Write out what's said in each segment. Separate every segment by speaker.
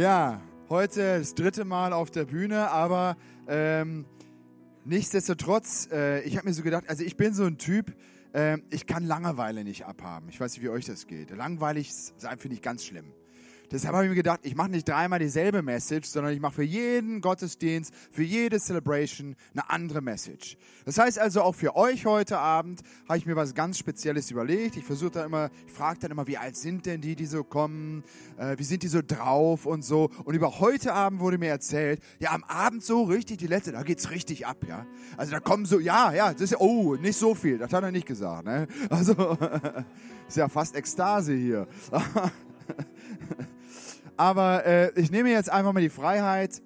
Speaker 1: Ja, heute das dritte Mal auf der Bühne, aber ähm, nichtsdestotrotz, äh, ich habe mir so gedacht, also ich bin so ein Typ, äh, ich kann Langeweile nicht abhaben. Ich weiß nicht, wie euch das geht. Langweilig sein finde ich ganz schlimm. Deshalb habe ich mir gedacht, ich mache nicht dreimal dieselbe Message, sondern ich mache für jeden Gottesdienst, für jede Celebration eine andere Message. Das heißt also auch für euch heute Abend habe ich mir was ganz Spezielles überlegt. Ich versuche dann immer, ich frage dann immer, wie alt sind denn die, die so kommen, äh, wie sind die so drauf und so. Und über heute Abend wurde mir erzählt, ja am Abend so richtig, die letzte, da geht's richtig ab, ja. Also da kommen so, ja, ja, das ist ja, oh, nicht so viel, das hat er nicht gesagt, ne. Also ist ja fast Ekstase hier. Aber äh, ich nehme jetzt einfach mal die Freiheit,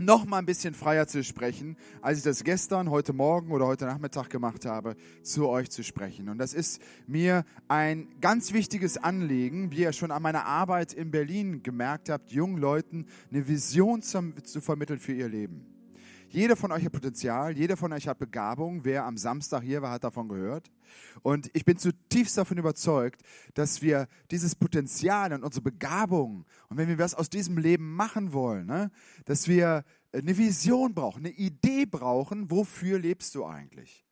Speaker 1: noch mal ein bisschen freier zu sprechen, als ich das gestern, heute Morgen oder heute Nachmittag gemacht habe, zu euch zu sprechen. Und das ist mir ein ganz wichtiges Anliegen, wie ihr schon an meiner Arbeit in Berlin gemerkt habt, jungen Leuten eine Vision zu, zu vermitteln für ihr Leben. Jeder von euch hat Potenzial, jeder von euch hat Begabung. Wer am Samstag hier war, hat davon gehört. Und ich bin zutiefst davon überzeugt, dass wir dieses Potenzial und unsere Begabung und wenn wir was aus diesem Leben machen wollen, ne, dass wir eine Vision brauchen, eine Idee brauchen, wofür lebst du eigentlich?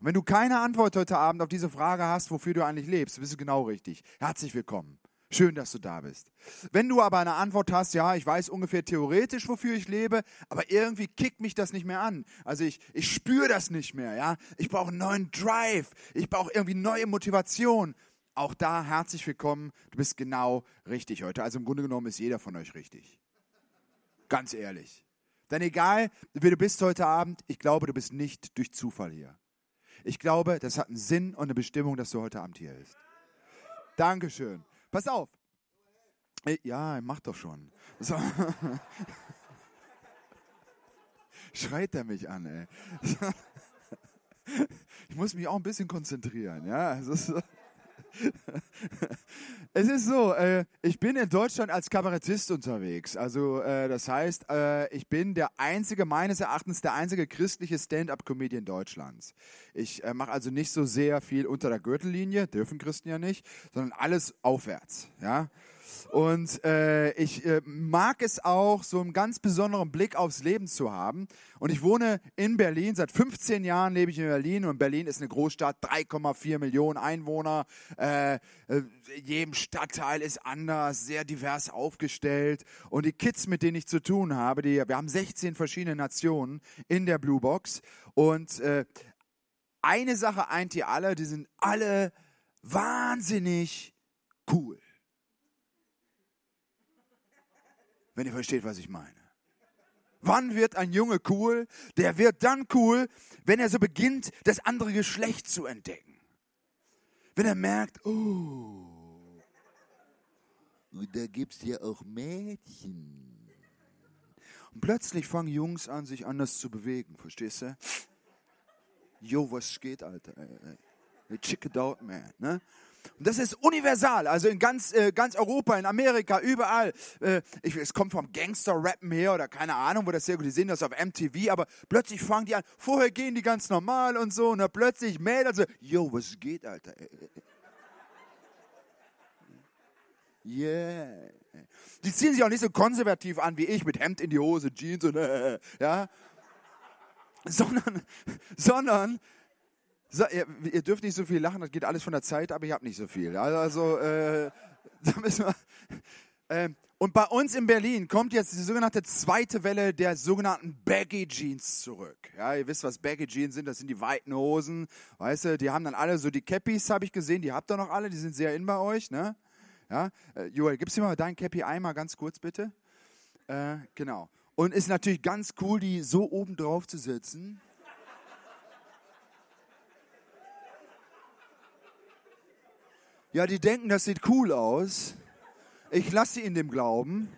Speaker 1: Und wenn du keine Antwort heute Abend auf diese Frage hast, wofür du eigentlich lebst, bist du genau richtig. Herzlich willkommen. Schön, dass du da bist. Wenn du aber eine Antwort hast, ja, ich weiß ungefähr theoretisch, wofür ich lebe, aber irgendwie kickt mich das nicht mehr an. Also ich, ich spüre das nicht mehr, ja. Ich brauche einen neuen Drive. Ich brauche irgendwie neue Motivation. Auch da herzlich willkommen. Du bist genau richtig heute. Also im Grunde genommen ist jeder von euch richtig. Ganz ehrlich. Denn egal, wie du bist heute Abend, ich glaube, du bist nicht durch Zufall hier. Ich glaube, das hat einen Sinn und eine Bestimmung, dass du heute Abend hier bist. Dankeschön. Pass auf. Ja, mach doch schon. So. Schreit er mich an, ey. Ich muss mich auch ein bisschen konzentrieren, ja. Es ist, es ist so, äh, ich bin in Deutschland als Kabarettist unterwegs. Also äh, das heißt, äh, ich bin der einzige, meines Erachtens der einzige christliche Stand-up-Comedian Deutschlands. Ich äh, mache also nicht so sehr viel unter der Gürtellinie, dürfen Christen ja nicht, sondern alles aufwärts. Ja. Und äh, ich äh, mag es auch, so einen ganz besonderen Blick aufs Leben zu haben. Und ich wohne in Berlin. Seit 15 Jahren lebe ich in Berlin. Und Berlin ist eine Großstadt, 3,4 Millionen Einwohner. Äh, äh, jedem Stadtteil ist anders, sehr divers aufgestellt. Und die Kids, mit denen ich zu tun habe, die, wir haben 16 verschiedene Nationen in der Blue Box. Und äh, eine Sache eint die alle, die sind alle wahnsinnig cool. Wenn ihr versteht, was ich meine. Wann wird ein Junge cool? Der wird dann cool, wenn er so beginnt, das andere Geschlecht zu entdecken. Wenn er merkt, oh, da gibt es ja auch Mädchen. Und plötzlich fangen Jungs an, sich anders zu bewegen, verstehst du? Jo, was geht, Alter? Check it out, man. Ne? Und das ist universal, also in ganz, äh, ganz Europa, in Amerika, überall. Äh, ich, es kommt vom Gangster-Rappen her oder keine Ahnung, wo das sehr gut, die sehen das auf MTV, aber plötzlich fangen die an, vorher gehen die ganz normal und so, und dann plötzlich Mädels so, yo, was geht, Alter? Yeah. Die ziehen sich auch nicht so konservativ an wie ich, mit Hemd in die Hose, Jeans und äh, ja. Sondern, sondern so, ihr, ihr, dürft nicht so viel lachen, das geht alles von der Zeit, aber ich habe nicht so viel. Also, äh, da müssen wir, äh, und bei uns in Berlin kommt jetzt die sogenannte zweite Welle der sogenannten Baggy Jeans zurück. Ja, ihr wisst, was Baggy Jeans sind, das sind die weiten Hosen. Weißt du, die haben dann alle so die Cappies, habe ich gesehen, die habt ihr noch alle, die sind sehr in bei euch. Ne? Ja, äh, Joel, gibst du mir mal dein Cappy einmal ganz kurz bitte? Äh, genau. Und ist natürlich ganz cool, die so oben drauf zu setzen. Ja, die denken, das sieht cool aus. Ich lasse sie in dem Glauben.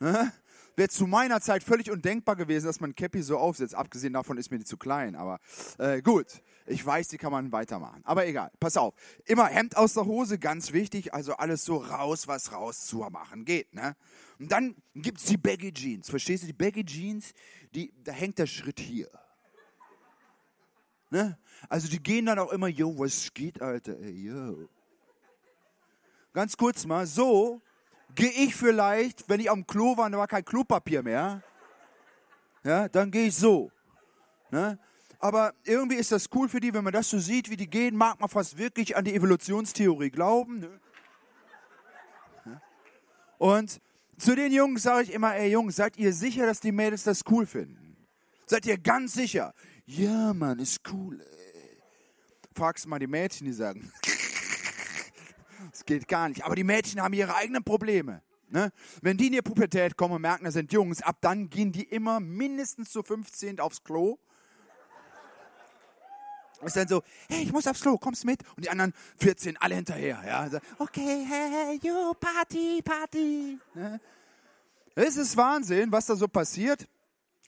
Speaker 1: Wäre zu meiner Zeit völlig undenkbar gewesen, dass man Cappy so aufsetzt. Abgesehen davon ist mir die zu klein. Aber äh, gut, ich weiß, die kann man weitermachen. Aber egal, pass auf. Immer Hemd aus der Hose, ganz wichtig. Also alles so raus, was raus zu machen geht. Ne? Und dann gibt es die Baggy Jeans. Verstehst du, die Baggy Jeans, die, da hängt der Schritt hier. Ne? Also die gehen dann auch immer, yo, was geht, Alter? Ey, yo. Ganz kurz mal, so gehe ich vielleicht, wenn ich am Klo war und da war kein Klopapier mehr, ja, dann gehe ich so. Ne? Aber irgendwie ist das cool für die, wenn man das so sieht, wie die gehen, mag man fast wirklich an die Evolutionstheorie glauben. Ne? Und zu den Jungs sage ich immer, ey Jungs, seid ihr sicher, dass die Mädels das cool finden? Seid ihr ganz sicher? Ja, Mann, ist cool. Ey. Fragst mal die Mädchen, die sagen, es geht gar nicht. Aber die Mädchen haben ihre eigenen Probleme. Ne? Wenn die in ihre Pubertät kommen und merken, das sind Jungs, ab dann gehen die immer mindestens zu 15 aufs Klo. Ist dann so, hey, ich muss aufs Klo, kommst mit? Und die anderen 14 alle hinterher. Ja? So, okay, hey, you, Party, Party. Ne? Es ist Wahnsinn, was da so passiert.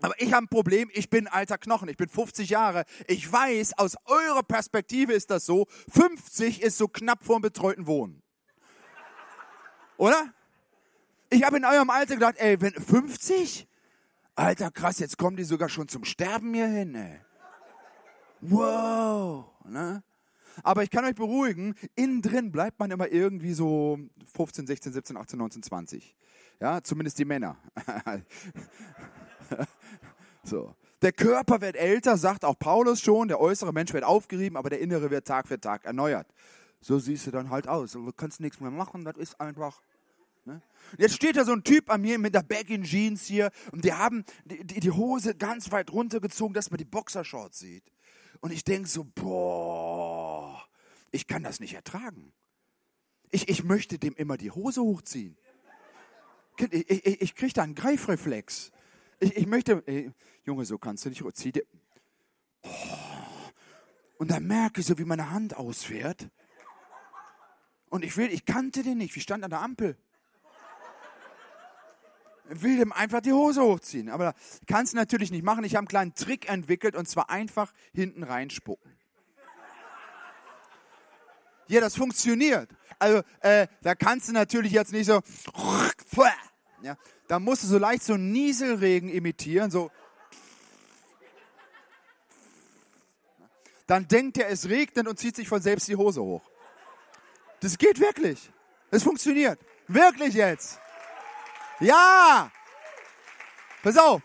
Speaker 1: Aber ich habe ein Problem, ich bin alter Knochen, ich bin 50 Jahre. Ich weiß, aus eurer Perspektive ist das so, 50 ist so knapp vorm betreuten Wohnen. Oder? Ich habe in eurem Alter gedacht, ey, wenn 50? Alter, krass, jetzt kommen die sogar schon zum Sterben hier hin, ey. Wow, ne? Aber ich kann euch beruhigen, innen drin bleibt man immer irgendwie so 15, 16, 17, 18, 19, 20. Ja, zumindest die Männer. so. Der Körper wird älter, sagt auch Paulus schon, der äußere Mensch wird aufgerieben, aber der innere wird Tag für Tag erneuert. So siehst du dann halt aus. Du kannst nichts mehr machen, das ist einfach Ne? Jetzt steht da so ein Typ an mir mit der Baggy Jeans hier und die haben die, die, die Hose ganz weit runtergezogen, dass man die Boxershorts sieht. Und ich denke so, boah, ich kann das nicht ertragen. Ich, ich möchte dem immer die Hose hochziehen. Ich, ich, ich kriege da einen Greifreflex. Ich, ich möchte, ey, Junge, so kannst du nicht, zieh dir. Oh. Und dann merke ich so, wie meine Hand ausfährt. Und ich will, ich kannte den nicht. Wie stand an der Ampel will dem einfach die Hose hochziehen. Aber kannst du natürlich nicht machen. Ich habe einen kleinen Trick entwickelt und zwar einfach hinten reinspucken. Ja, das funktioniert. Also, äh, da kannst du natürlich jetzt nicht so. Ja, da musst du so leicht so Nieselregen imitieren, so. Dann denkt er, es regnet und zieht sich von selbst die Hose hoch. Das geht wirklich. Es funktioniert. Wirklich jetzt. Ja! Pass auf.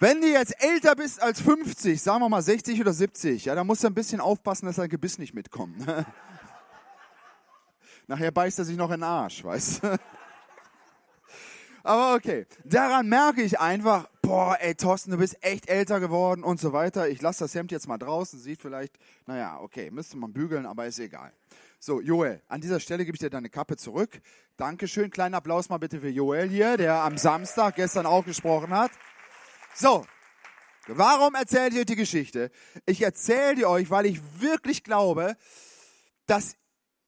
Speaker 1: Wenn du jetzt älter bist als 50, sagen wir mal 60 oder 70, ja, dann musst du ein bisschen aufpassen, dass dein Gebiss nicht mitkommt. Nachher beißt er sich noch in den Arsch, weißt du? Aber okay, daran merke ich einfach, boah, ey Thorsten, du bist echt älter geworden und so weiter. Ich lasse das Hemd jetzt mal draußen, sieht vielleicht, naja, okay, müsste man bügeln, aber ist egal. So, Joel, an dieser Stelle gebe ich dir deine Kappe zurück. Dankeschön. Kleinen Applaus mal bitte für Joel hier, der am Samstag gestern auch gesprochen hat. So, warum erzähle ich euch die Geschichte? Ich erzähle die euch, weil ich wirklich glaube, dass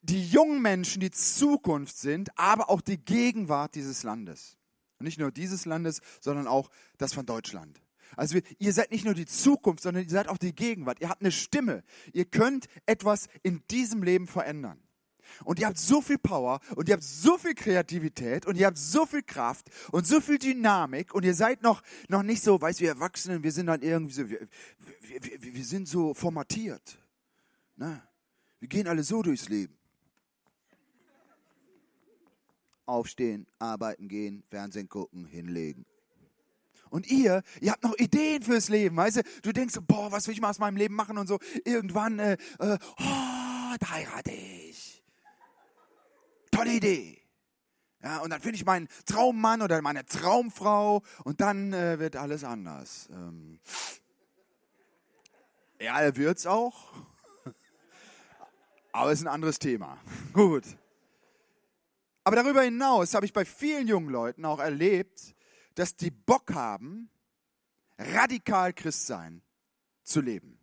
Speaker 1: die jungen Menschen die Zukunft sind, aber auch die Gegenwart dieses Landes. Und nicht nur dieses Landes, sondern auch das von Deutschland. Also ihr seid nicht nur die Zukunft, sondern ihr seid auch die Gegenwart. Ihr habt eine Stimme. Ihr könnt etwas in diesem Leben verändern. Und ihr habt so viel Power und ihr habt so viel Kreativität und ihr habt so viel Kraft und so viel Dynamik und ihr seid noch, noch nicht so, weißt du, wir Erwachsenen, wir sind dann irgendwie so, wir, wir, wir, wir sind so formatiert. Ne? Wir gehen alle so durchs Leben. Aufstehen, arbeiten gehen, Fernsehen gucken, hinlegen. Und ihr, ihr habt noch Ideen fürs Leben, weißt du? Du denkst boah, was will ich mal aus meinem Leben machen und so. Irgendwann, äh, äh, oh, da heirate ich. Tolle Idee. Ja, und dann finde ich meinen Traummann oder meine Traumfrau und dann äh, wird alles anders. Ähm, ja, wird's auch. Aber es ist ein anderes Thema. Gut. Aber darüber hinaus habe ich bei vielen jungen Leuten auch erlebt, dass die Bock haben, radikal Christsein zu leben.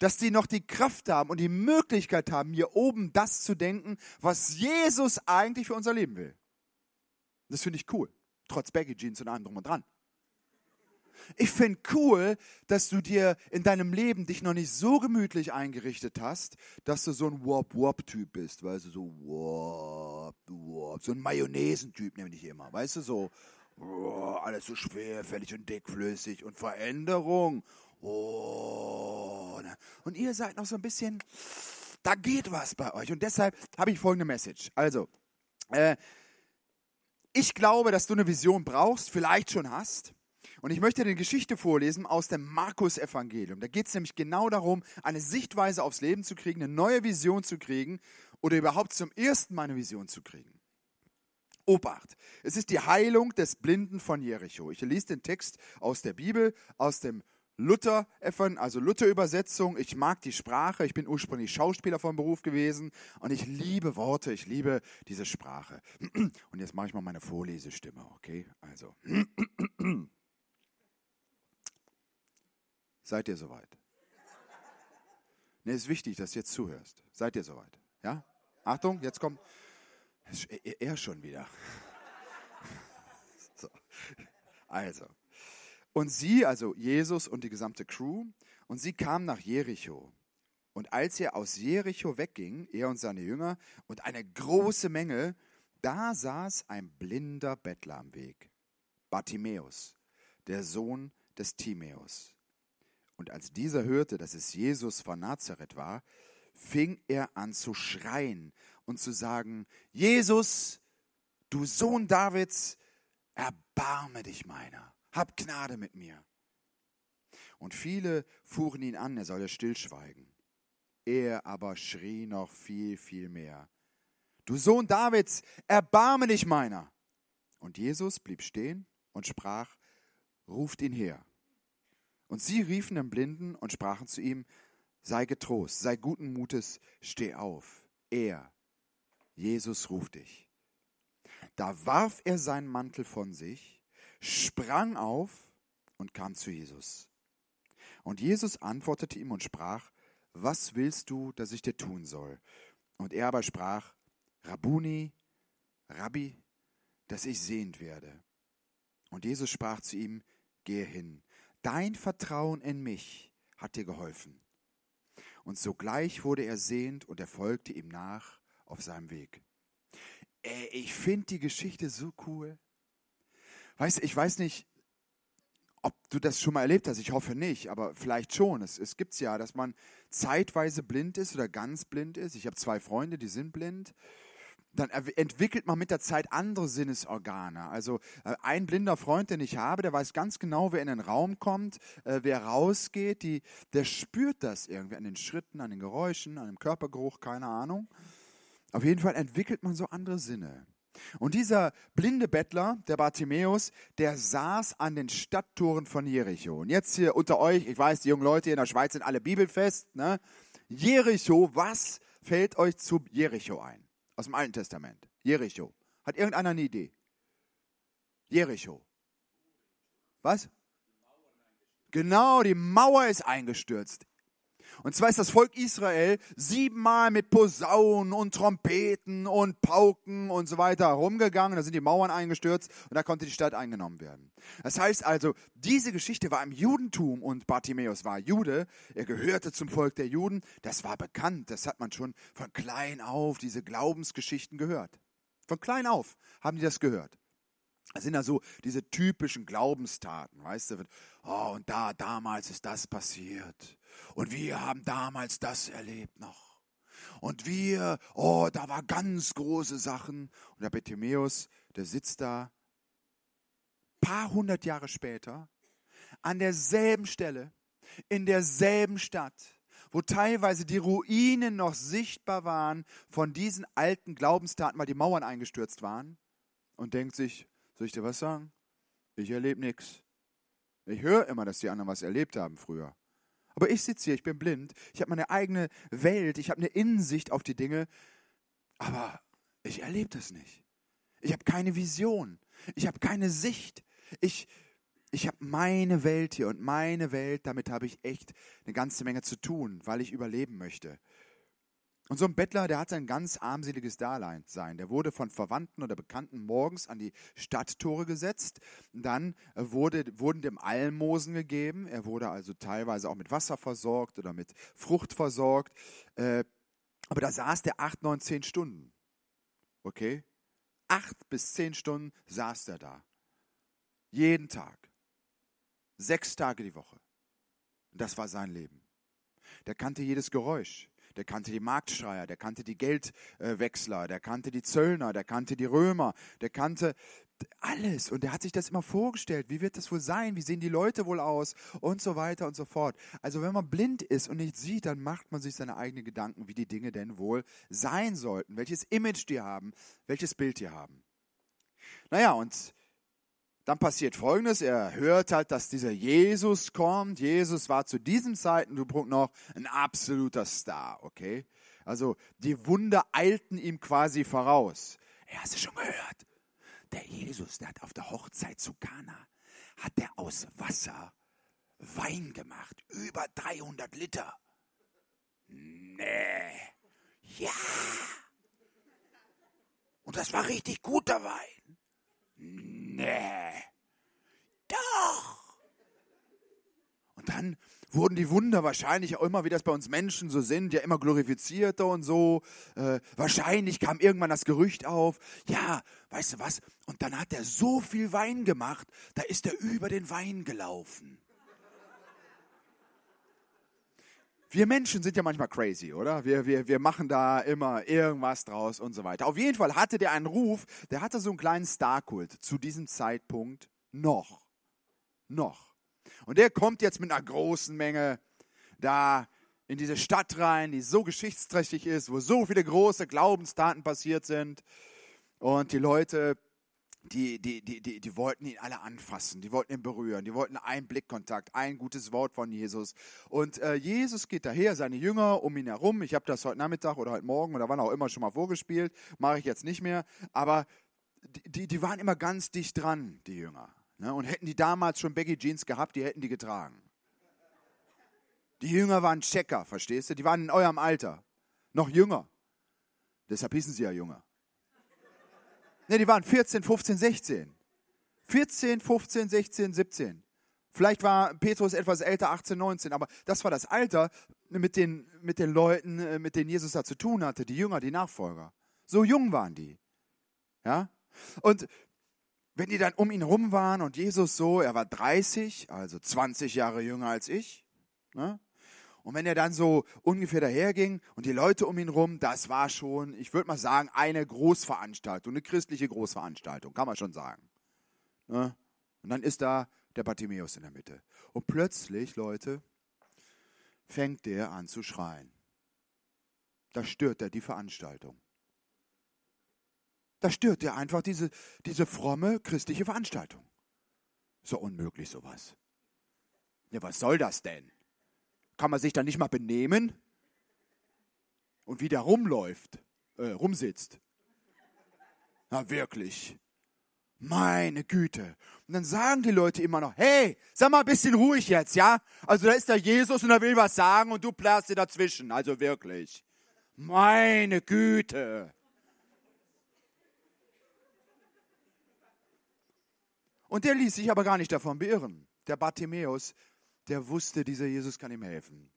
Speaker 1: Dass die noch die Kraft haben und die Möglichkeit haben, hier oben das zu denken, was Jesus eigentlich für unser Leben will. Das finde ich cool. Trotz Baggy Jeans und allem drum und dran. Ich finde cool, dass du dir in deinem Leben dich noch nicht so gemütlich eingerichtet hast, dass du so ein Wop-Wop-Typ bist, weißt du, so Wop, Wop, so ein Mayonnaise-Typ nenne ich immer, weißt du, so oh, alles so schwerfällig und dickflüssig und Veränderung. Oh, ne? und ihr seid noch so ein bisschen, da geht was bei euch. Und deshalb habe ich folgende Message. Also, Äh, ich glaube, dass du eine Vision brauchst, vielleicht schon hast. Und ich möchte eine Geschichte vorlesen aus dem Markus-Evangelium. Da geht es nämlich genau darum, eine Sichtweise aufs Leben zu kriegen, eine neue Vision zu kriegen oder überhaupt zum ersten Mal eine Vision zu kriegen. Obacht, es ist die Heilung des Blinden von Jericho. Ich lese den Text aus der Bibel, aus dem Luther, also Luther-Übersetzung. Ich mag die Sprache. Ich bin ursprünglich Schauspieler vom Beruf gewesen und ich liebe Worte. Ich liebe diese Sprache. Und jetzt mache ich mal meine Vorlesestimme, okay? Also. Seid ihr soweit? Ne, ist wichtig, dass du jetzt zuhörst. Seid ihr soweit? Ja? Achtung, jetzt kommt. Er schon wieder. So. Also. Und sie, also Jesus und die gesamte Crew, und sie kamen nach Jericho. Und als er aus Jericho wegging, er und seine Jünger und eine große Menge, da saß ein blinder Bettler am Weg, Bartimäus, der Sohn des Timäus. Und als dieser hörte, dass es Jesus von Nazareth war, fing er an zu schreien und zu sagen, Jesus, du Sohn Davids, erbarme dich meiner, hab Gnade mit mir. Und viele fuhren ihn an, er solle stillschweigen. Er aber schrie noch viel, viel mehr. Du Sohn Davids, erbarme dich meiner. Und Jesus blieb stehen und sprach, ruft ihn her. Und sie riefen den Blinden und sprachen zu ihm, sei getrost, sei guten Mutes, steh auf. Er, Jesus ruft dich. Da warf er seinen Mantel von sich, sprang auf und kam zu Jesus. Und Jesus antwortete ihm und sprach, was willst du, dass ich dir tun soll? Und er aber sprach, Rabuni, Rabbi, dass ich sehend werde. Und Jesus sprach zu ihm, gehe hin, dein Vertrauen in mich hat dir geholfen. Und sogleich wurde er sehend und er folgte ihm nach auf seinem Weg. Ey, ich finde die Geschichte so cool. Weißt ich weiß nicht, ob du das schon mal erlebt hast. Ich hoffe nicht, aber vielleicht schon. Es, es gibt es ja, dass man zeitweise blind ist oder ganz blind ist. Ich habe zwei Freunde, die sind blind dann entwickelt man mit der Zeit andere Sinnesorgane. Also äh, ein blinder Freund, den ich habe, der weiß ganz genau, wer in den Raum kommt, äh, wer rausgeht, die, der spürt das irgendwie an den Schritten, an den Geräuschen, an dem Körpergeruch, keine Ahnung. Auf jeden Fall entwickelt man so andere Sinne. Und dieser blinde Bettler, der Bartimäus, der saß an den Stadttoren von Jericho. Und jetzt hier unter euch, ich weiß, die jungen Leute hier in der Schweiz sind alle bibelfest. Ne? Jericho, was fällt euch zu Jericho ein? Aus dem Alten Testament. Jericho. Hat irgendeiner eine Idee? Jericho. Was? Genau, die Mauer ist eingestürzt. Und zwar ist das Volk Israel siebenmal mit Posaunen und Trompeten und Pauken und so weiter rumgegangen. Da sind die Mauern eingestürzt und da konnte die Stadt eingenommen werden. Das heißt also, diese Geschichte war im Judentum und Bartimäus war Jude. Er gehörte zum Volk der Juden. Das war bekannt. Das hat man schon von klein auf, diese Glaubensgeschichten gehört. Von klein auf haben die das gehört. Das sind ja so diese typischen Glaubenstaten, weißt du? Oh, und da, damals ist das passiert. Und wir haben damals das erlebt noch. Und wir, oh, da war ganz große Sachen. Und der Bartimäus, der sitzt da, paar hundert Jahre später, an derselben Stelle, in derselben Stadt, wo teilweise die Ruinen noch sichtbar waren von diesen alten Glaubenstaten, weil die Mauern eingestürzt waren, und denkt sich, soll ich dir was sagen? Ich erlebe nichts. Ich höre immer, dass die anderen was erlebt haben früher. Aber ich sitze hier, ich bin blind, ich habe meine eigene Welt, ich habe eine Innensicht auf die Dinge, aber ich erlebe das nicht. Ich habe keine Vision, ich habe keine Sicht. Ich, ich habe meine Welt hier und meine Welt, damit habe ich echt eine ganze Menge zu tun, weil ich überleben möchte. Und so ein Bettler, der hatte ein ganz armseliges Dasein. Der wurde von Verwandten oder Bekannten morgens an die Stadttore gesetzt. Dann wurde, wurden dem Almosen gegeben. Er wurde also teilweise auch mit Wasser versorgt oder mit Frucht versorgt. Äh, aber da saß der acht, neun, zehn Stunden. Okay? Acht bis zehn Stunden saß er da. Jeden Tag. Sechs Tage die Woche. Das war sein Leben. Der kannte jedes Geräusch. Der kannte die Marktschreier, der kannte die Geldwechsler, der kannte die Zöllner, der kannte die Römer, der kannte alles. Und er hat sich das immer vorgestellt. Wie wird das wohl sein? Wie sehen die Leute wohl aus? Und so weiter und so fort. Also wenn man blind ist und nicht sieht, dann macht man sich seine eigenen Gedanken, wie die Dinge denn wohl sein sollten. Welches Image die haben, welches Bild die haben. Naja, und dann passiert Folgendes. Er hört halt, dass dieser Jesus kommt. Jesus war zu diesem Zeitpunkt noch ein absoluter Star, okay? Also die Wunder eilten ihm quasi voraus. Er hast du schon gehört? Der Jesus, der hat auf der Hochzeit zu Kana, hat der aus Wasser Wein gemacht. Über 300 Liter. Nee. Ja. Und das war richtig guter Wein. Nee. Doch. Und dann wurden die Wunder wahrscheinlich auch immer, wie das bei uns Menschen so sind, ja immer glorifizierter und so. Äh, wahrscheinlich kam irgendwann das Gerücht auf, ja, weißt du was? Und dann hat er so viel Wein gemacht, da ist er über den Wein gelaufen. Wir Menschen sind ja manchmal crazy, oder? Wir, wir, wir machen da immer irgendwas draus und so weiter. Auf jeden Fall hatte der einen Ruf, der hatte so einen kleinen Starkult zu diesem Zeitpunkt noch. Noch. Und der kommt jetzt mit einer großen Menge da in diese Stadt rein, die so geschichtsträchtig ist, wo so viele große Glaubenstaten passiert sind. Und die Leute, die, die, die, die, die wollten ihn alle anfassen, die wollten ihn berühren, die wollten einen Blickkontakt, ein gutes Wort von Jesus. Und äh, Jesus geht daher, seine Jünger um ihn herum. Ich habe das heute Nachmittag oder heute Morgen oder wann auch immer schon mal vorgespielt, mache ich jetzt nicht mehr. Aber die, die waren immer ganz dicht dran, die Jünger. Ne? Und hätten die damals schon Baggy Jeans gehabt, die hätten die getragen. Die Jünger waren Checker, verstehst du? Die waren in eurem Alter. Noch jünger. Deshalb hießen sie ja Jünger. Ne, die waren 14, 15, 16. 14, 15, 16, 17. Vielleicht war Petrus etwas älter, 18, 19, aber das war das Alter mit den, mit den Leuten, äh, mit denen Jesus da zu tun hatte, die Jünger, die Nachfolger. So jung waren die. Ja? Und wenn die dann um ihn rum waren und Jesus so, er war 30, also 20 Jahre jünger als ich, ne? Und wenn er dann so ungefähr daherging und die Leute um ihn rum, das war schon, ich würde mal sagen, eine Großveranstaltung, eine christliche Großveranstaltung, kann man schon sagen. Ne? Und dann ist da der Bartimäus in der Mitte. Und plötzlich, Leute, fängt der an zu schreien. Da stört er die Veranstaltung. Da stört er einfach diese, diese fromme christliche Veranstaltung. So unmöglich sowas. Ja, was soll das denn? Kann man sich dann nicht mal benehmen? Und wieder rumläuft, äh, rumsitzt. Na wirklich. Meine Güte. Und dann sagen die Leute immer noch, hey, sag mal ein bisschen ruhig jetzt, ja? Also da ist der Jesus und er will was sagen und du plärst dir dazwischen. Also wirklich. Meine Güte. Und der ließ sich aber gar nicht davon beirren. Der Bartimäus, der wusste, dieser Jesus kann ihm helfen.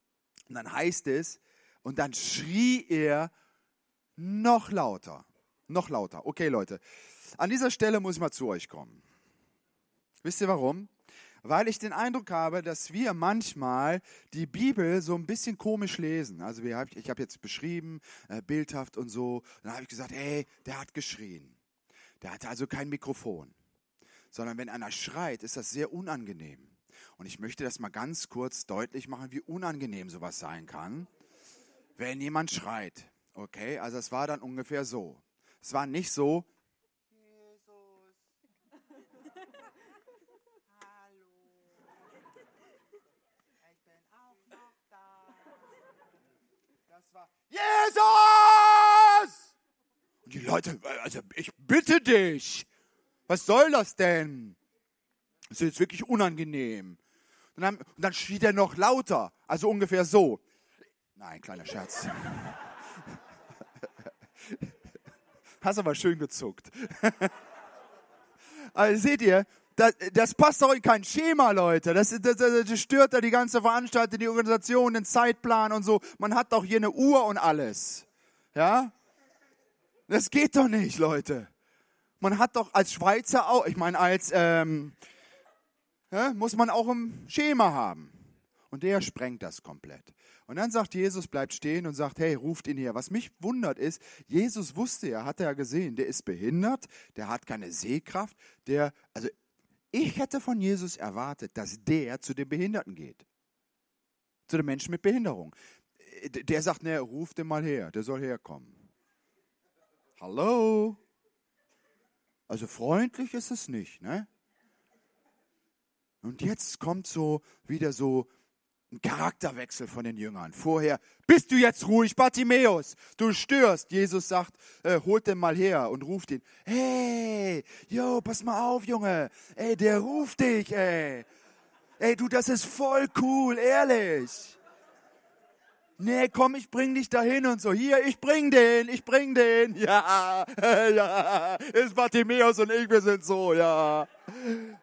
Speaker 1: Und dann heißt es, und dann schrie er noch lauter, noch lauter. Okay, Leute, an dieser Stelle muss ich mal zu euch kommen. Wisst ihr warum? Weil ich den Eindruck habe, dass wir manchmal die Bibel so ein bisschen komisch lesen. Also ich habe jetzt beschrieben, äh, bildhaft und so. Dann habe ich gesagt, hey, der hat geschrien. Der hatte also kein Mikrofon sondern wenn einer schreit, ist das sehr unangenehm. Und ich möchte das mal ganz kurz deutlich machen, wie unangenehm sowas sein kann, wenn jemand schreit. Okay, also es war dann ungefähr so. Es war nicht so, Jesus, hallo, ich bin auch noch da. Das war, Jesus! Und die Leute, also ich bitte dich, was soll das denn? Das ist jetzt wirklich unangenehm. Und dann, und dann schrie er noch lauter, also ungefähr so. Nein, kleiner Scherz. Hast aber schön gezuckt. Also seht ihr, das, das, passt doch in kein Schema, Leute. Das, das, das, stört da die ganze Veranstaltung, die Organisation, den Zeitplan und so. Man hat doch hier eine Uhr und alles. Ja? Das geht doch nicht, Leute. Man hat doch als Schweizer auch, ich meine, als ähm, ja, muss man auch ein Schema haben. Und der sprengt das komplett. Und dann sagt Jesus, bleibt stehen und sagt, hey, ruft ihn her. Was mich wundert ist, Jesus wusste ja, hat er ja gesehen, der ist behindert, der hat keine Sehkraft, der, also ich hätte von Jesus erwartet, dass der zu den Behinderten geht. Zu den Menschen mit Behinderung. Der sagt, ne, ruft den mal her, der soll herkommen. Hallo? Also freundlich ist es nicht, ne? Und jetzt kommt so wieder so ein Charakterwechsel von den Jüngern. Vorher, bist du jetzt ruhig, Bartimäus, du störst. Jesus sagt, äh, holt den mal her und ruft ihn. Hey, yo, pass mal auf, Junge. Ey, der ruft dich, ey. Ey, du, das ist voll cool, ehrlich. Nee, komm, ich bring dich dahin und so. Hier, ich bring den, ich bring den. Ja, ja, ist Bartimäus und ich, wir sind so, ja.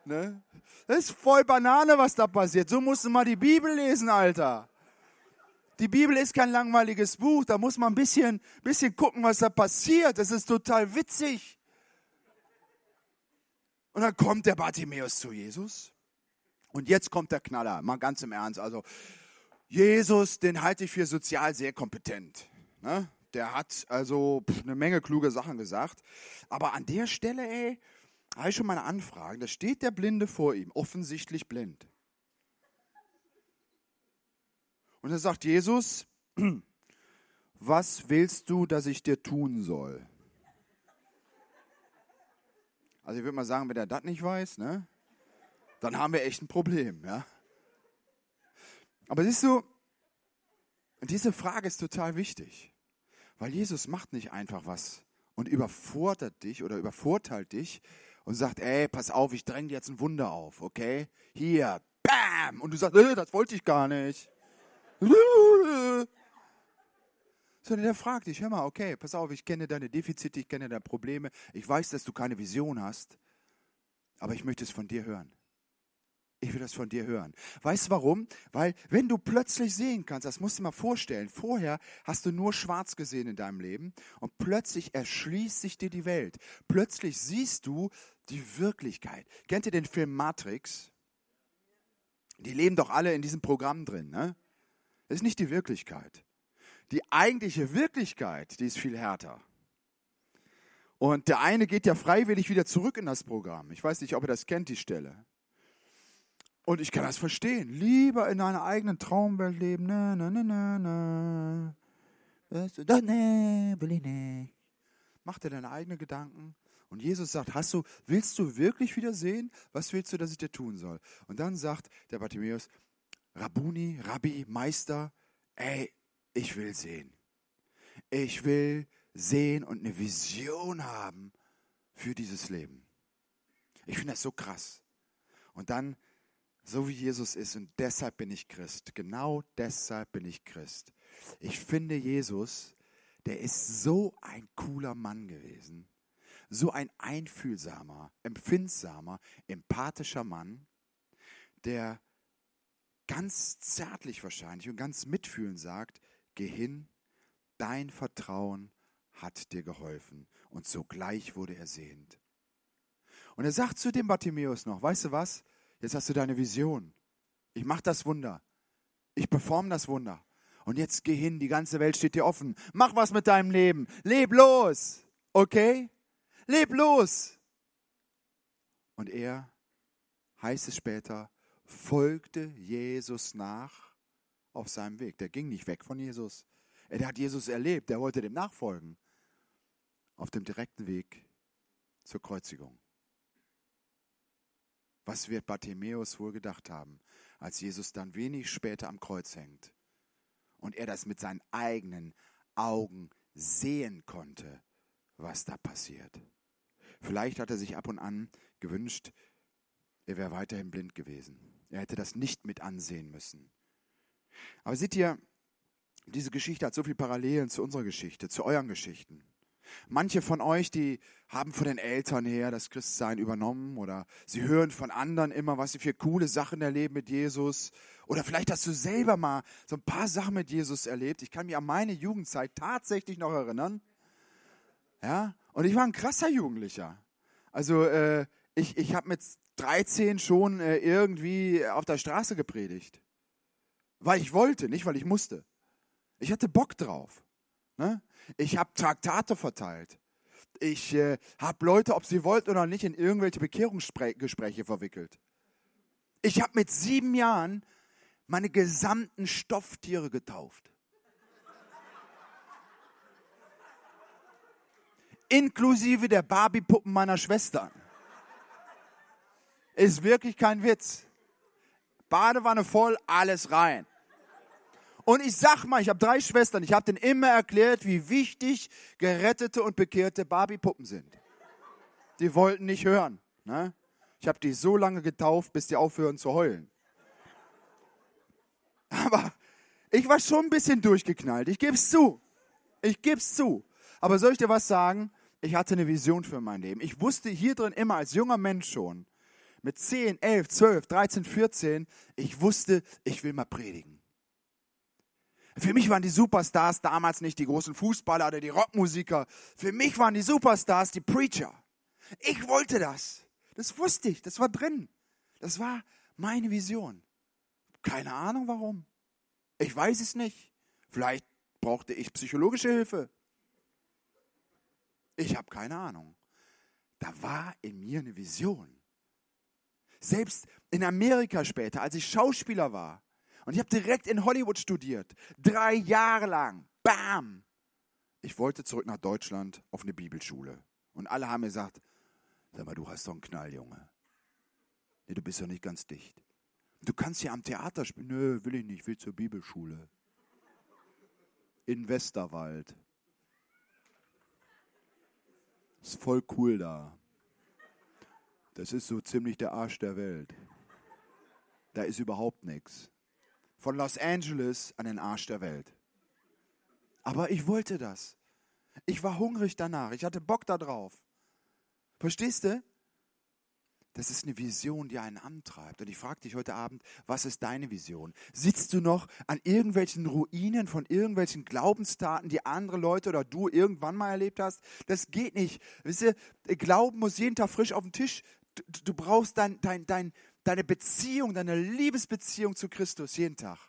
Speaker 1: Ne? Das ist voll Banane, was da passiert. So musst du mal die Bibel lesen, Alter. Die Bibel ist kein langweiliges Buch. Da muss man ein bisschen, bisschen gucken, was da passiert. Das ist total witzig. Und dann kommt der Bartimäus zu Jesus. Und jetzt kommt der Knaller. Mal ganz im Ernst. Also, Jesus, den halte ich für sozial sehr kompetent. Ne? Der hat also eine Menge kluge Sachen gesagt. Aber an der Stelle, ey, habe ich schon mal eine Anfrage. Da steht der Blinde vor ihm, offensichtlich blind. Und dann sagt Jesus, was willst du, dass ich dir tun soll? Also ich würde mal sagen, wenn er das nicht weiß, ne, dann haben wir echt ein Problem. Ja? Aber siehst du, diese Frage ist total wichtig, weil Jesus macht nicht einfach was und überfordert dich oder übervorteilt dich, und sagt, ey, pass auf, ich dränge dir jetzt ein Wunder auf, okay? Hier, bam! Und du sagst, äh, das wollte ich gar nicht. Sondern der fragt dich, hör mal, okay, pass auf, ich kenne deine Defizite, ich kenne deine Probleme, ich weiß, dass du keine Vision hast, aber ich möchte es von dir hören. Ich will das von dir hören. Weißt du warum? Weil wenn du plötzlich sehen kannst, das musst du dir mal vorstellen, vorher hast du nur schwarz gesehen in deinem Leben und plötzlich erschließt sich dir die Welt. Plötzlich siehst du die Wirklichkeit. Kennt ihr den Film Matrix? Die leben doch alle in diesem Programm drin. Ne? Das ist nicht die Wirklichkeit. Die eigentliche Wirklichkeit, die ist viel härter. Und der eine geht ja freiwillig wieder zurück in das Programm. Ich weiß nicht, ob ihr das kennt, die Stelle. Und ich kann das verstehen. Lieber in einer eigenen Traumwelt leben. Na, na, na, na, na. Das, nee, will ich nicht. Mach dir deine eigenen Gedanken. Und Jesus sagt, hast du, willst du wirklich wieder sehen? Was willst du, dass ich dir tun soll? Und dann sagt der Bartimäus, Rabuni, Rabbi, Meister, ey, ich will sehen. Ich will sehen und eine Vision haben für dieses Leben. Ich finde das so krass. Und dann so wie Jesus ist und deshalb bin ich Christ. Genau deshalb bin ich Christ. Ich finde Jesus, der ist so ein cooler Mann gewesen. So ein einfühlsamer, empfindsamer, empathischer Mann, der ganz zärtlich wahrscheinlich und ganz mitfühlend sagt, geh hin, dein Vertrauen hat dir geholfen. Und sogleich wurde er sehend. Und er sagt zu dem Bartimäus noch, weißt du was? Jetzt hast du deine Vision. Ich mache das Wunder. Ich performe das Wunder. Und jetzt geh hin, die ganze Welt steht dir offen. Mach was mit deinem Leben. Leb los. Okay? Leb los. Und er, heißt es später, folgte Jesus nach auf seinem Weg. Der ging nicht weg von Jesus. Er hat Jesus erlebt. Er wollte dem nachfolgen. Auf dem direkten Weg zur Kreuzigung. Was wird Bartimäus wohl gedacht haben, als Jesus dann wenig später am Kreuz hängt und er das mit seinen eigenen Augen sehen konnte, was da passiert? Vielleicht hat er sich ab und an gewünscht, er wäre weiterhin blind gewesen. Er hätte das nicht mit ansehen müssen. Aber seht ihr, diese Geschichte hat so viele Parallelen zu unserer Geschichte, zu euren Geschichten. Manche von euch, die haben von den Eltern her das Christsein übernommen oder sie hören von anderen immer, was sie für coole Sachen erleben mit Jesus. Oder vielleicht hast du selber mal so ein paar Sachen mit Jesus erlebt. Ich kann mich an meine Jugendzeit tatsächlich noch erinnern. Ja, und ich war ein krasser Jugendlicher. Also äh, ich, ich habe mit 13 schon äh, irgendwie auf der Straße gepredigt. Weil ich wollte, nicht weil ich musste. Ich hatte Bock drauf. Ne? Ich habe Traktate verteilt. Ich äh, habe Leute, ob sie wollten oder nicht, in irgendwelche Bekehrungsgespräche verwickelt. Ich habe mit sieben Jahren meine gesamten Stofftiere getauft. Inklusive der Barbie-Puppen meiner Schwestern. Ist wirklich kein Witz. Badewanne voll, alles rein. Und ich sag mal, ich habe drei Schwestern, ich habe denen immer erklärt, wie wichtig gerettete und bekehrte Barbie-Puppen sind. Die wollten nicht hören. Ne? Ich habe die so lange getauft, bis die aufhören zu heulen. Aber ich war schon ein bisschen durchgeknallt. Ich gebe es zu. Ich gebe es zu. Aber soll ich dir was sagen? Ich hatte eine Vision für mein Leben. Ich wusste hier drin immer als junger Mensch schon, mit 10, 11, 12, 13, 14, ich wusste, ich will mal predigen. Für mich waren die Superstars damals nicht die großen Fußballer oder die Rockmusiker. Für mich waren die Superstars die Preacher. Ich wollte das. Das wusste ich. Das war drin. Das war meine Vision. Keine Ahnung warum. Ich weiß es nicht. Vielleicht brauchte ich psychologische Hilfe. Ich habe keine Ahnung. Da war in mir eine Vision. Selbst in Amerika später, als ich Schauspieler war, und ich habe direkt in Hollywood studiert. Drei Jahre lang. Bam! Ich wollte zurück nach Deutschland auf eine Bibelschule. Und alle haben mir gesagt, sag mal, du hast doch einen Knall, Junge. Nee, du bist ja nicht ganz dicht. Du kannst hier am Theater spielen. Nö, will ich nicht, ich will zur Bibelschule. In Westerwald. Ist voll cool da. Das ist so ziemlich der Arsch der Welt. Da ist überhaupt nichts von Los Angeles an den Arsch der Welt. Aber ich wollte das. Ich war hungrig danach. Ich hatte Bock darauf. Verstehst du? Das ist eine Vision, die einen antreibt. Und ich frage dich heute Abend, was ist deine Vision? Sitzt du noch an irgendwelchen Ruinen von irgendwelchen Glaubenstaten, die andere Leute oder du irgendwann mal erlebt hast? Das geht nicht. Wisst ihr, Glauben muss jeden Tag frisch auf den Tisch. Du, du brauchst dein, dein, dein, deine Beziehung, deine Liebesbeziehung zu Christus jeden Tag.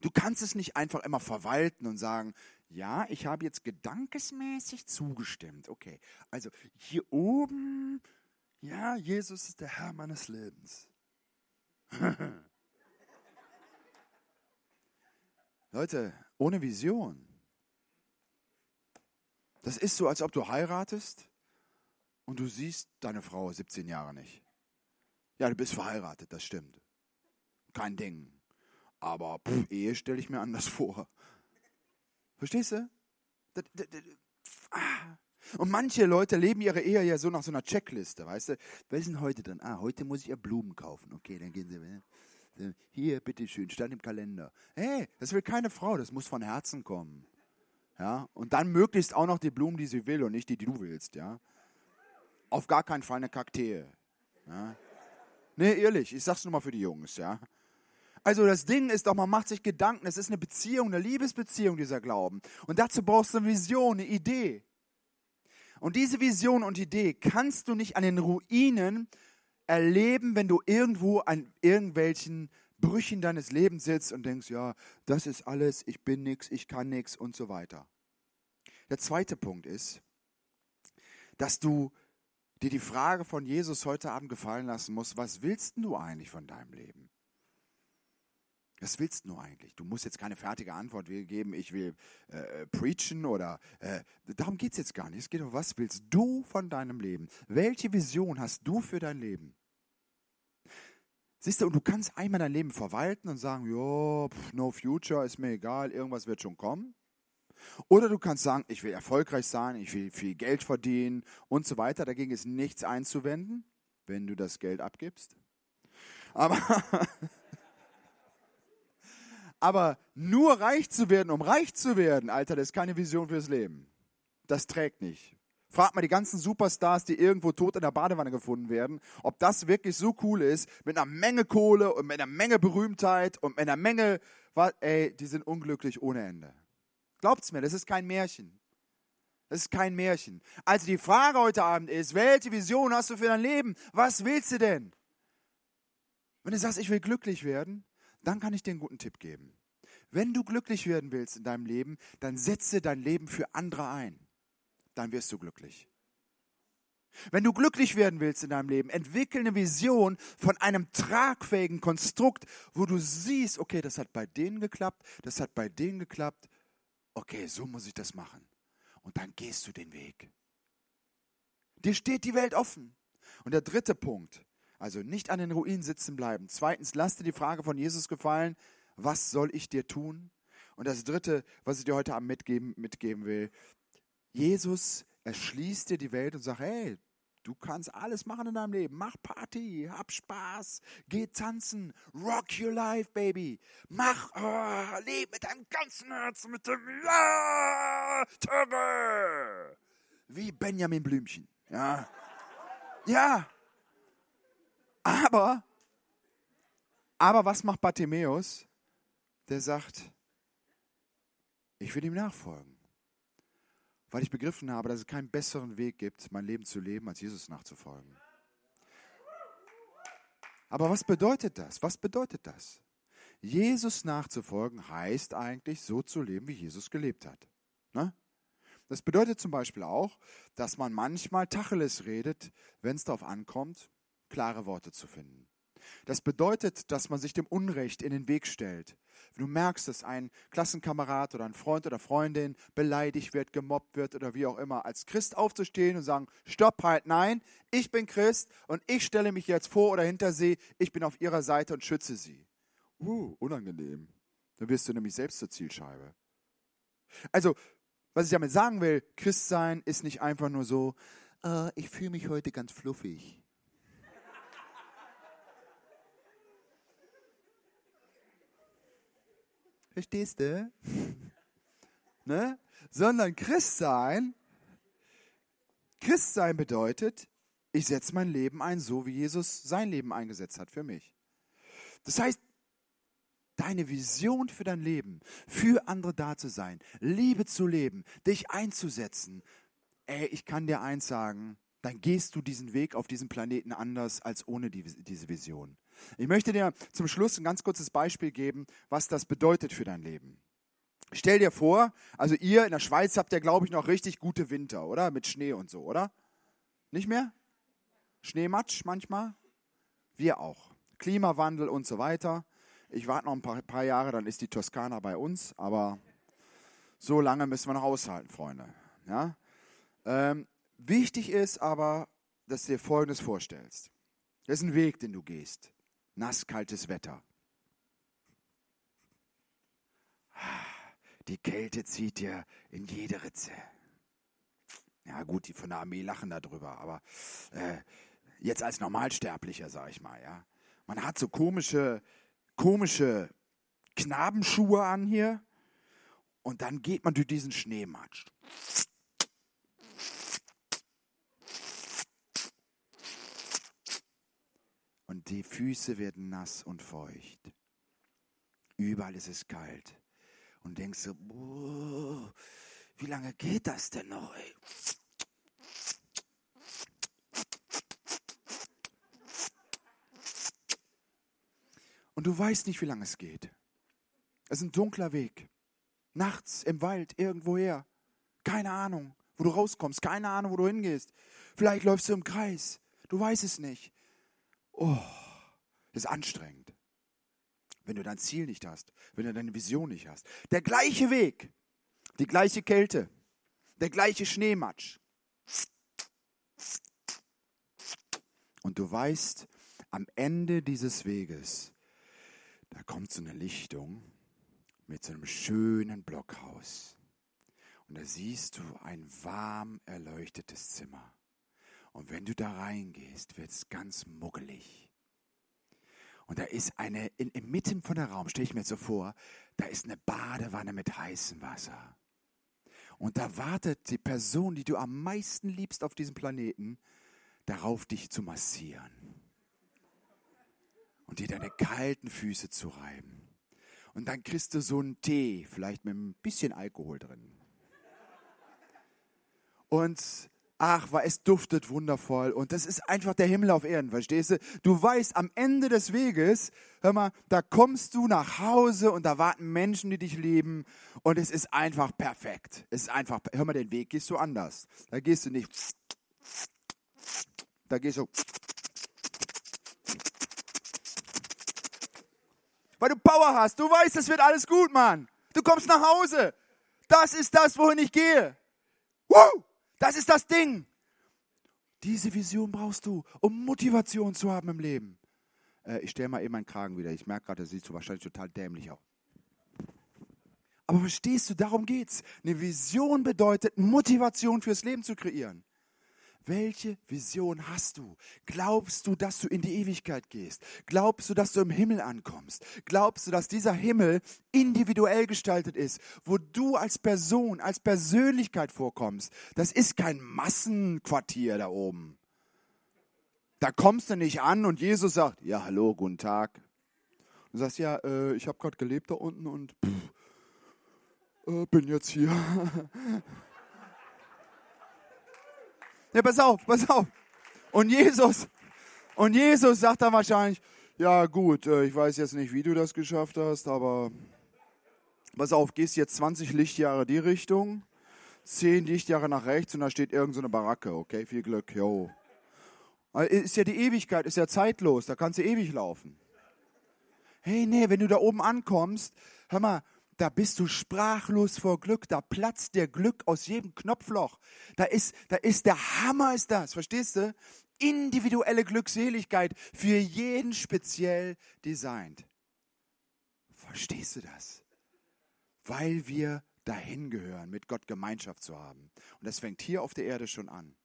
Speaker 1: Du kannst es nicht einfach immer verwalten und sagen, ja, ich habe jetzt gedankesmäßig zugestimmt. Okay, also hier oben, ja, Jesus ist der Herr meines Lebens. Leute, ohne Vision. Das ist so, als ob du heiratest und du siehst deine Frau 17 Jahre nicht. Ja, du bist verheiratet, das stimmt. Kein Ding. Aber pff, Ehe stelle ich mir anders vor. Verstehst du? Ah. Und manche Leute leben ihre Ehe ja so nach so einer Checkliste, weißt du? Was ist denn heute drin? Ah, heute muss ich ja Blumen kaufen. Okay, dann gehen sie. Hier, bitteschön, stand im Kalender. Hey, das will keine Frau, das muss von Herzen kommen. Ja, und dann möglichst auch noch die Blumen, die sie will und nicht die, die du willst, ja. Auf gar keinen Fall eine Kakteen. Ja. Nee, ehrlich, ich sag's nur mal für die Jungs, ja. Also das Ding ist doch, man macht sich Gedanken, es ist eine Beziehung, eine Liebesbeziehung, dieser Glauben. Und dazu brauchst du eine Vision, eine Idee. Und diese Vision und Idee kannst du nicht an den Ruinen erleben, wenn du irgendwo an irgendwelchen Brüchen deines Lebens sitzt und denkst, ja, das ist alles, ich bin nichts, ich kann nichts und so weiter. Der zweite Punkt ist, dass du dir die Frage von Jesus heute Abend gefallen lassen musst, was willst du eigentlich von deinem Leben? Was willst du eigentlich? Du musst jetzt keine fertige Antwort geben, ich will äh, preachen oder äh, darum geht es jetzt gar nicht. Es geht um, was willst du von deinem Leben? Welche Vision hast du für dein Leben? Siehst du, und du kannst einmal dein Leben verwalten und sagen, ja, no future, ist mir egal, irgendwas wird schon kommen. Oder du kannst sagen, ich will erfolgreich sein, ich will viel Geld verdienen und so weiter. Dagegen ist nichts einzuwenden, wenn du das Geld abgibst. Aber Aber nur reich zu werden, um reich zu werden, Alter, das ist keine Vision fürs Leben. Das trägt nicht. Frag mal die ganzen Superstars, die irgendwo tot in der Badewanne gefunden werden, ob das wirklich so cool ist, mit einer Menge Kohle und mit einer Menge Berühmtheit und mit einer Menge, ey, die sind unglücklich ohne Ende. Glaubt's mir, das ist kein Märchen. Das ist kein Märchen. Also die Frage heute Abend ist, welche Vision hast du für dein Leben? Was willst du denn? Wenn du sagst, ich will glücklich werden, dann kann ich dir einen guten Tipp geben. Wenn du glücklich werden willst in deinem Leben, dann setze dein Leben für andere ein. Dann wirst du glücklich. Wenn du glücklich werden willst in deinem Leben, entwickle eine Vision von einem tragfähigen Konstrukt, wo du siehst, okay, das hat bei denen geklappt, das hat bei denen geklappt. Okay, so muss ich das machen. Und dann gehst du den Weg. Dir steht die Welt offen. Und der dritte Punkt, also nicht an den Ruinen sitzen bleiben. Zweitens, lass dir die Frage von Jesus gefallen, was soll ich dir tun? Und das dritte, was ich dir heute Abend mitgeben, mitgeben will, Jesus erschließt dir die Welt und sagt, hey, du kannst alles machen in deinem Leben. Mach Party, hab Spaß, geh tanzen, rock your life, baby. Mach, oh, leb mit deinem ganzen Herzen, mit dem Ja, Töre. Wie Benjamin Blümchen, ja. Ja. Aber, aber was macht Bartimäus? Der sagt, ich will ihm nachfolgen weil ich begriffen habe, dass es keinen besseren Weg gibt, mein Leben zu leben, als Jesus nachzufolgen. Aber was bedeutet das? Was bedeutet das? Jesus nachzufolgen heißt eigentlich, so zu leben, wie Jesus gelebt hat. Ne? Das bedeutet zum Beispiel auch, dass man manchmal Tacheles redet, wenn es darauf ankommt, klare Worte zu finden. Das bedeutet, dass man sich dem Unrecht in den Weg stellt. Wenn du merkst, dass ein Klassenkamerad oder ein Freund oder Freundin beleidigt wird, gemobbt wird oder wie auch immer, als Christ aufzustehen und sagen, stopp, halt, nein, ich bin Christ und ich stelle mich jetzt vor oder hinter sie, ich bin auf ihrer Seite und schütze sie. Uh, unangenehm. Dann wirst du nämlich selbst zur Zielscheibe. Also, was ich damit sagen will, Christ sein ist nicht einfach nur so, uh, ich fühle mich heute ganz fluffig. Verstehst du? ne? Sondern Christsein, Christsein bedeutet, ich setze mein Leben ein, so wie Jesus sein Leben eingesetzt hat für mich. Das heißt, deine Vision für dein Leben, für andere da zu sein, Liebe zu leben, dich einzusetzen, ey, ich kann dir eins sagen, dann gehst du diesen Weg auf diesem Planeten anders als ohne die, diese Vision. Ich möchte dir zum Schluss ein ganz kurzes Beispiel geben, was das bedeutet für dein Leben. Stell dir vor, also ihr in der Schweiz habt ja, glaube ich, noch richtig gute Winter, oder? Mit Schnee und so, oder? Nicht mehr? Schneematsch manchmal? Wir auch. Klimawandel und so weiter. Ich warte noch ein paar, paar Jahre, dann ist die Toskana bei uns, aber so lange müssen wir noch aushalten, Freunde. Ja? Ähm, wichtig ist aber, dass du dir Folgendes vorstellst. Das ist ein Weg, den du gehst nasskaltes Wetter. Die Kälte zieht dir in jede Ritze. Ja gut, die von der Armee lachen darüber, aber äh, jetzt als Normalsterblicher, sag ich mal, ja. Man hat so komische, komische Knabenschuhe an hier und dann geht man durch diesen Schneematsch. Und die Füße werden nass und feucht. Überall ist es kalt. Und denkst so, wie lange geht das denn noch? Ey? Und du weißt nicht, wie lange es geht. Es ist ein dunkler Weg. Nachts im Wald, irgendwoher. Keine Ahnung, wo du rauskommst. Keine Ahnung, wo du hingehst. Vielleicht läufst du im Kreis. Du weißt es nicht. Oh, das ist anstrengend. Wenn du dein Ziel nicht hast, wenn du deine Vision nicht hast. Der gleiche Weg, die gleiche Kälte, der gleiche Schneematsch. Und du weißt, am Ende dieses Weges, da kommt so eine Lichtung mit so einem schönen Blockhaus. Und da siehst du ein warm erleuchtetes Zimmer. Und wenn du da reingehst, wird es ganz muggelig. Und da ist eine, in, inmitten von der Raum, stelle ich mir so vor, da ist eine Badewanne mit heißem Wasser. Und da wartet die Person, die du am meisten liebst auf diesem Planeten, darauf, dich zu massieren. Und dir deine kalten Füße zu reiben. Und dann kriegst du so einen Tee, vielleicht mit ein bisschen Alkohol drin. Und ach, weil es duftet wundervoll und das ist einfach der Himmel auf Erden, verstehst du? Du weißt, am Ende des Weges, hör mal, da kommst du nach Hause und da warten Menschen, die dich lieben und es ist einfach perfekt. Es ist einfach, hör mal, den Weg gehst du anders. Da gehst du nicht, da gehst du, weil du Power hast. Du weißt, es wird alles gut, Mann. Du kommst nach Hause. Das ist das, wohin ich gehe. Woo! Das ist das Ding. Diese Vision brauchst du, um Motivation zu haben im Leben. Äh, ich stelle mal eben meinen Kragen wieder. Ich merke gerade, das sieht so wahrscheinlich total dämlich aus. Aber verstehst du, darum geht's. Eine Vision bedeutet, Motivation fürs Leben zu kreieren. Welche Vision hast du? Glaubst du, dass du in die Ewigkeit gehst? Glaubst du, dass du im Himmel ankommst? Glaubst du, dass dieser Himmel individuell gestaltet ist, wo du als Person, als Persönlichkeit vorkommst? Das ist kein Massenquartier da oben. Da kommst du nicht an und Jesus sagt, ja, hallo, guten Tag. Du sagst, ja, äh, ich habe gerade gelebt da unten und pff, äh, bin jetzt hier. Ja, pass auf, pass auf. Und Jesus, und Jesus sagt dann wahrscheinlich, ja gut, äh, ich weiß jetzt nicht, wie du das geschafft hast, aber pass auf, gehst jetzt 20 Lichtjahre die Richtung, 10 Lichtjahre nach rechts und da steht irgendeine so Baracke, okay, viel Glück, jo. Ist ja die Ewigkeit, ist ja zeitlos, da kannst du ewig laufen. Hey, nee, wenn du da oben ankommst, hör mal, da bist du sprachlos vor Glück, da platzt der Glück aus jedem Knopfloch. Da ist, da ist der Hammer ist das, verstehst du? Individuelle Glückseligkeit für jeden speziell designt. Verstehst du das? Weil wir dahin gehören, mit Gott Gemeinschaft zu haben. Und das fängt hier auf der Erde schon an.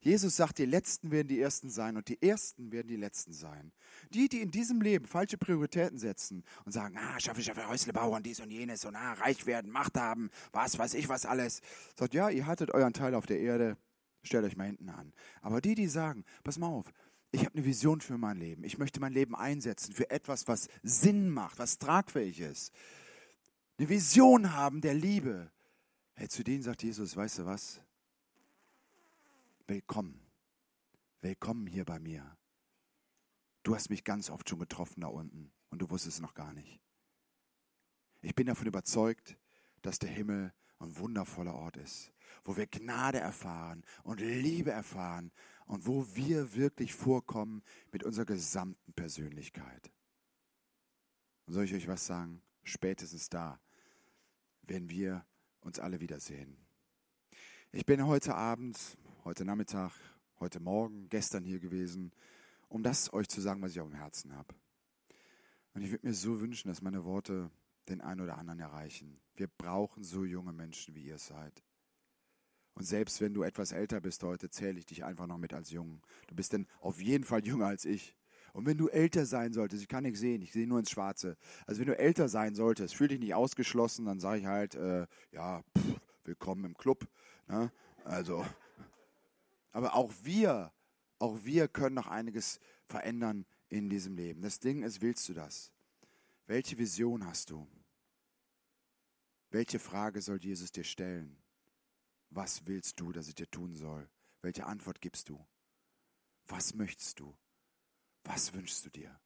Speaker 1: Jesus sagt, die Letzten werden die Ersten sein und die Ersten werden die Letzten sein. Die, die in diesem Leben falsche Prioritäten setzen und sagen, ah, schaffe, schaffe, Häusle bauen, dies und jenes und ah, reich werden, Macht haben, was weiß ich was alles. Sagt, ja, ihr hattet euren Teil auf der Erde, stellt euch mal hinten an. Aber die, die sagen, pass mal auf, ich habe eine Vision für mein Leben. Ich möchte mein Leben einsetzen für etwas, was Sinn macht, was tragfähig ist. Eine Vision haben der Liebe. Hey, zu denen sagt Jesus, weißt du was? Willkommen. Willkommen hier bei mir. Du hast mich ganz oft schon getroffen da unten und du wusstest es noch gar nicht. Ich bin davon überzeugt, dass der Himmel ein wundervoller Ort ist, wo wir Gnade erfahren und Liebe erfahren und wo wir wirklich vorkommen mit unserer gesamten Persönlichkeit. Und soll ich euch was sagen? Spätestens da werden wir uns alle wiedersehen. Ich bin heute Abend heute Nachmittag, heute Morgen, gestern hier gewesen, um das euch zu sagen, was ich auf dem Herzen habe. Und ich würde mir so wünschen, dass meine Worte den einen oder anderen erreichen. Wir brauchen so junge Menschen, wie ihr seid. Und selbst wenn du etwas älter bist heute, zähle ich dich einfach noch mit als jung. Du bist denn auf jeden Fall jünger als ich. Und wenn du älter sein solltest, ich kann nichts sehen, ich sehe nur ins Schwarze. Also wenn du älter sein solltest, fühl dich nicht ausgeschlossen, dann sage ich halt, äh, ja, pff, willkommen im Club. Ne? Also aber auch wir, auch wir können noch einiges verändern in diesem Leben. Das Ding ist, willst du das? Welche Vision hast du? Welche Frage soll Jesus dir stellen? Was willst du, dass ich dir tun soll? Welche Antwort gibst du? Was möchtest du? Was wünschst du dir?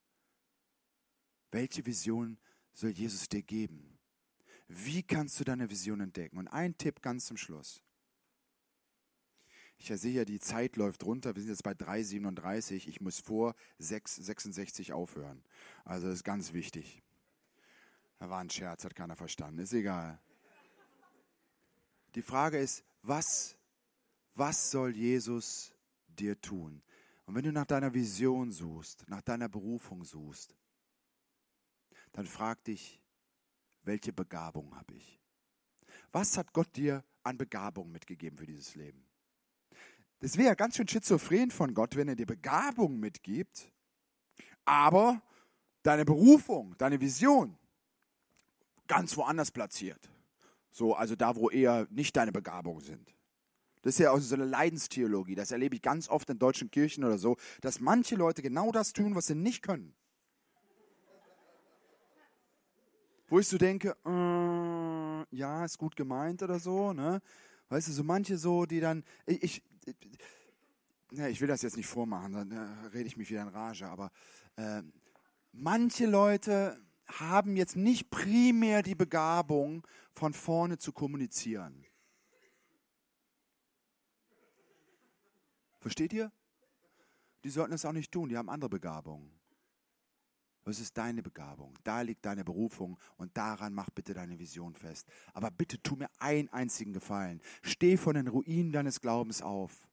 Speaker 1: Welche Vision soll Jesus dir geben? Wie kannst du deine Vision entdecken? Und ein Tipp ganz zum Schluss. Ich sehe ja, die Zeit läuft runter. Wir sind jetzt bei 3,37. Ich muss vor 6,66 aufhören. Also das ist ganz wichtig. Da war ein Scherz, hat keiner verstanden. Ist egal. Die Frage ist, was, was soll Jesus dir tun? Und wenn du nach deiner Vision suchst, nach deiner Berufung suchst, dann frag dich, welche Begabung habe ich? Was hat Gott dir an Begabung mitgegeben für dieses Leben? Das wäre ganz schön schizophren von Gott, wenn er dir Begabung mitgibt, aber deine Berufung, deine Vision ganz woanders platziert. So, also da, wo eher nicht deine Begabungen sind. Das ist ja auch so eine Leidenstheologie. Das erlebe ich ganz oft in deutschen Kirchen oder so, dass manche Leute genau das tun, was sie nicht können. Wo ich so denke, äh, ja, ist gut gemeint oder so, ne? Weißt du, so manche so, die dann, ich, ich will das jetzt nicht vormachen, dann äh, rede ich mich wieder in Rage, aber äh, manche Leute haben jetzt nicht primär die Begabung, von vorne zu kommunizieren. Versteht ihr? Die sollten es auch nicht tun, die haben andere Begabungen. Das ist deine Begabung, da liegt deine Berufung und daran mach bitte deine Vision fest. Aber bitte tu mir einen einzigen Gefallen. Steh von den Ruinen deines Glaubens auf.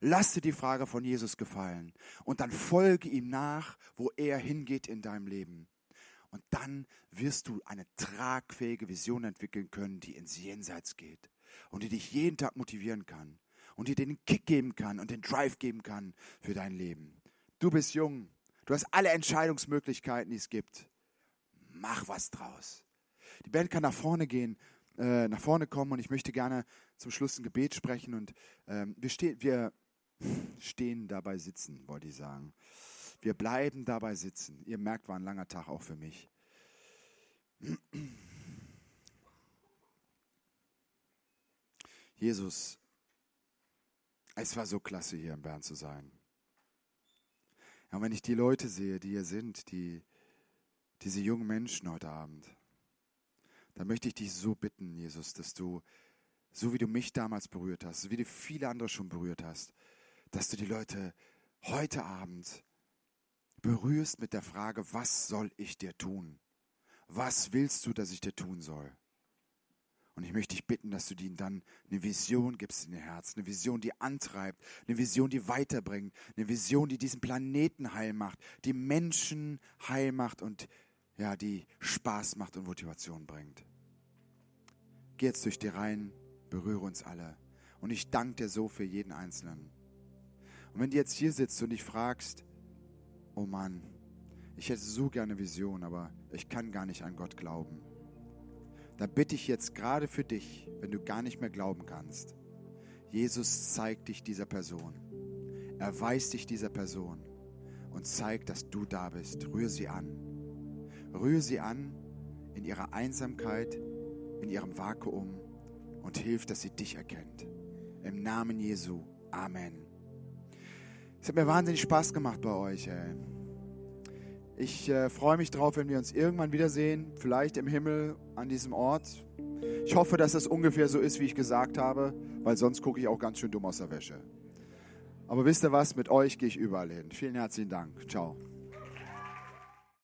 Speaker 1: Lass dir die Frage von Jesus gefallen und dann folge ihm nach, wo er hingeht in deinem Leben. Und dann wirst du eine tragfähige Vision entwickeln können, die ins Jenseits geht und die dich jeden Tag motivieren kann und dir den Kick geben kann und den Drive geben kann für dein Leben. Du bist jung, du hast alle Entscheidungsmöglichkeiten, die es gibt. Mach was draus. Die Band kann nach vorne gehen, äh, nach vorne kommen und ich möchte gerne zum Schluss ein Gebet sprechen und ähm, wir, ste wir stehen dabei sitzen, wollte ich sagen. Wir bleiben dabei sitzen. Ihr merkt, war ein langer Tag auch für mich. Jesus, es war so klasse, hier in Bern zu sein. Und wenn ich die Leute sehe, die hier sind, die, diese jungen Menschen heute Abend, dann möchte ich dich so bitten, Jesus, dass du, so wie du mich damals berührt hast, wie du viele andere schon berührt hast, dass du die Leute heute Abend berührst mit der Frage, was soll ich dir tun? Was willst du, dass ich dir tun soll? Und ich möchte dich bitten, dass du ihnen dann eine Vision gibst in ihr Herz, eine Vision, die antreibt, eine Vision, die weiterbringt, eine Vision, die diesen Planeten heil macht, die Menschen heil macht und ja, die Spaß macht und Motivation bringt. Geh jetzt durch die Reihen, berühre uns alle. Und ich danke dir so für jeden Einzelnen. Und wenn du jetzt hier sitzt und dich fragst, oh Mann, ich hätte so gerne Vision, aber ich kann gar nicht an Gott glauben dann bitte ich jetzt gerade für dich, wenn du gar nicht mehr glauben kannst, Jesus zeigt dich dieser Person. Erweist dich dieser Person und zeigt, dass du da bist. Rühr sie an. Rühr sie an in ihrer Einsamkeit, in ihrem Vakuum und hilf, dass sie dich erkennt. Im Namen Jesu. Amen. Es hat mir wahnsinnig Spaß gemacht bei euch. Ey. Ich äh, freue mich drauf, wenn wir uns irgendwann wiedersehen, vielleicht im Himmel an diesem Ort. Ich hoffe, dass es ungefähr so ist, wie ich gesagt habe, weil sonst gucke ich auch ganz schön dumm aus der Wäsche. Aber wisst ihr was, mit euch gehe ich überall hin. Vielen herzlichen Dank. Ciao.